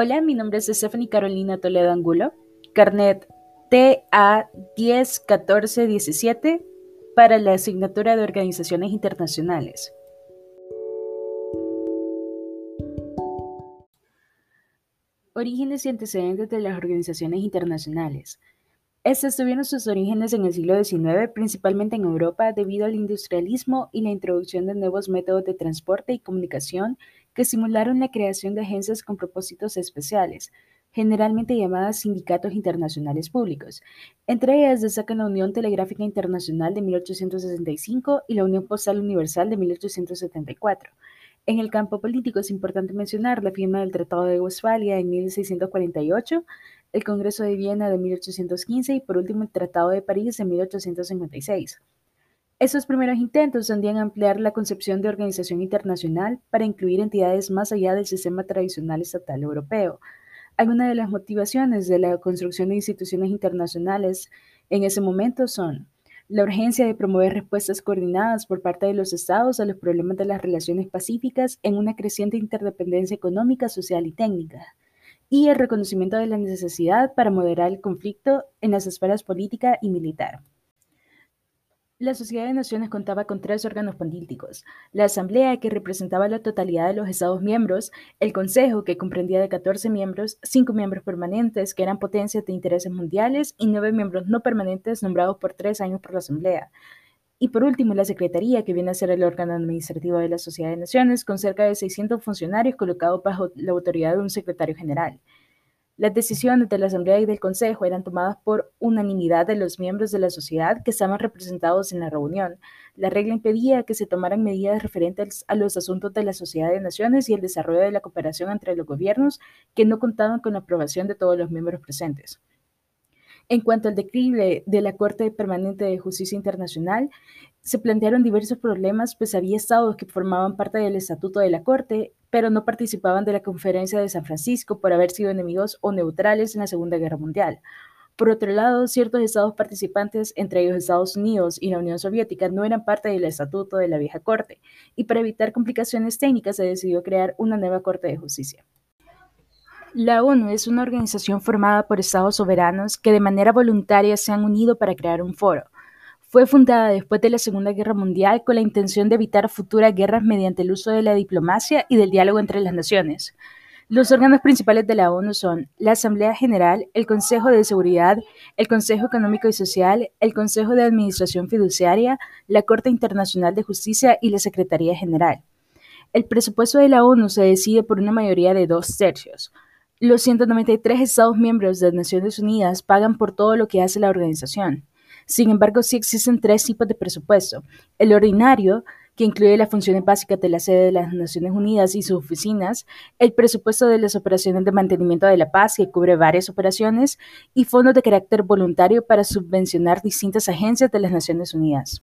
Hola, mi nombre es Stephanie Carolina Toledo Angulo, carnet TA 101417 para la asignatura de Organizaciones Internacionales. Orígenes y antecedentes de las organizaciones internacionales. Estas tuvieron sus orígenes en el siglo XIX, principalmente en Europa, debido al industrialismo y la introducción de nuevos métodos de transporte y comunicación que simularon la creación de agencias con propósitos especiales, generalmente llamadas sindicatos internacionales públicos. Entre ellas destacan la Unión Telegráfica Internacional de 1865 y la Unión Postal Universal de 1874. En el campo político es importante mencionar la firma del Tratado de Westfalia en 1648, el Congreso de Viena de 1815 y por último el Tratado de París de 1856. Estos primeros intentos tendían a ampliar la concepción de organización internacional para incluir entidades más allá del sistema tradicional estatal europeo. Algunas de las motivaciones de la construcción de instituciones internacionales en ese momento son la urgencia de promover respuestas coordinadas por parte de los estados a los problemas de las relaciones pacíficas en una creciente interdependencia económica, social y técnica, y el reconocimiento de la necesidad para moderar el conflicto en las esferas política y militar. La Sociedad de Naciones contaba con tres órganos políticos, la Asamblea, que representaba la totalidad de los Estados miembros, el Consejo, que comprendía de 14 miembros, cinco miembros permanentes, que eran potencias de intereses mundiales, y nueve miembros no permanentes nombrados por tres años por la Asamblea. Y por último, la Secretaría, que viene a ser el órgano administrativo de la Sociedad de Naciones, con cerca de 600 funcionarios colocados bajo la autoridad de un secretario general. Las decisiones de la Asamblea y del Consejo eran tomadas por unanimidad de los miembros de la sociedad que estaban representados en la reunión. La regla impedía que se tomaran medidas referentes a los asuntos de la Sociedad de Naciones y el desarrollo de la cooperación entre los gobiernos que no contaban con la aprobación de todos los miembros presentes. En cuanto al declive de la Corte Permanente de Justicia Internacional, se plantearon diversos problemas, pues había estados que formaban parte del estatuto de la Corte, pero no participaban de la Conferencia de San Francisco por haber sido enemigos o neutrales en la Segunda Guerra Mundial. Por otro lado, ciertos estados participantes, entre ellos Estados Unidos y la Unión Soviética, no eran parte del estatuto de la vieja Corte, y para evitar complicaciones técnicas se decidió crear una nueva Corte de Justicia. La ONU es una organización formada por estados soberanos que de manera voluntaria se han unido para crear un foro. Fue fundada después de la Segunda Guerra Mundial con la intención de evitar futuras guerras mediante el uso de la diplomacia y del diálogo entre las naciones. Los órganos principales de la ONU son la Asamblea General, el Consejo de Seguridad, el Consejo Económico y Social, el Consejo de Administración Fiduciaria, la Corte Internacional de Justicia y la Secretaría General. El presupuesto de la ONU se decide por una mayoría de dos tercios. Los 193 Estados miembros de las Naciones Unidas pagan por todo lo que hace la organización. Sin embargo, sí existen tres tipos de presupuesto. El ordinario, que incluye las funciones básicas de la sede de las Naciones Unidas y sus oficinas, el presupuesto de las operaciones de mantenimiento de la paz, que cubre varias operaciones, y fondos de carácter voluntario para subvencionar distintas agencias de las Naciones Unidas.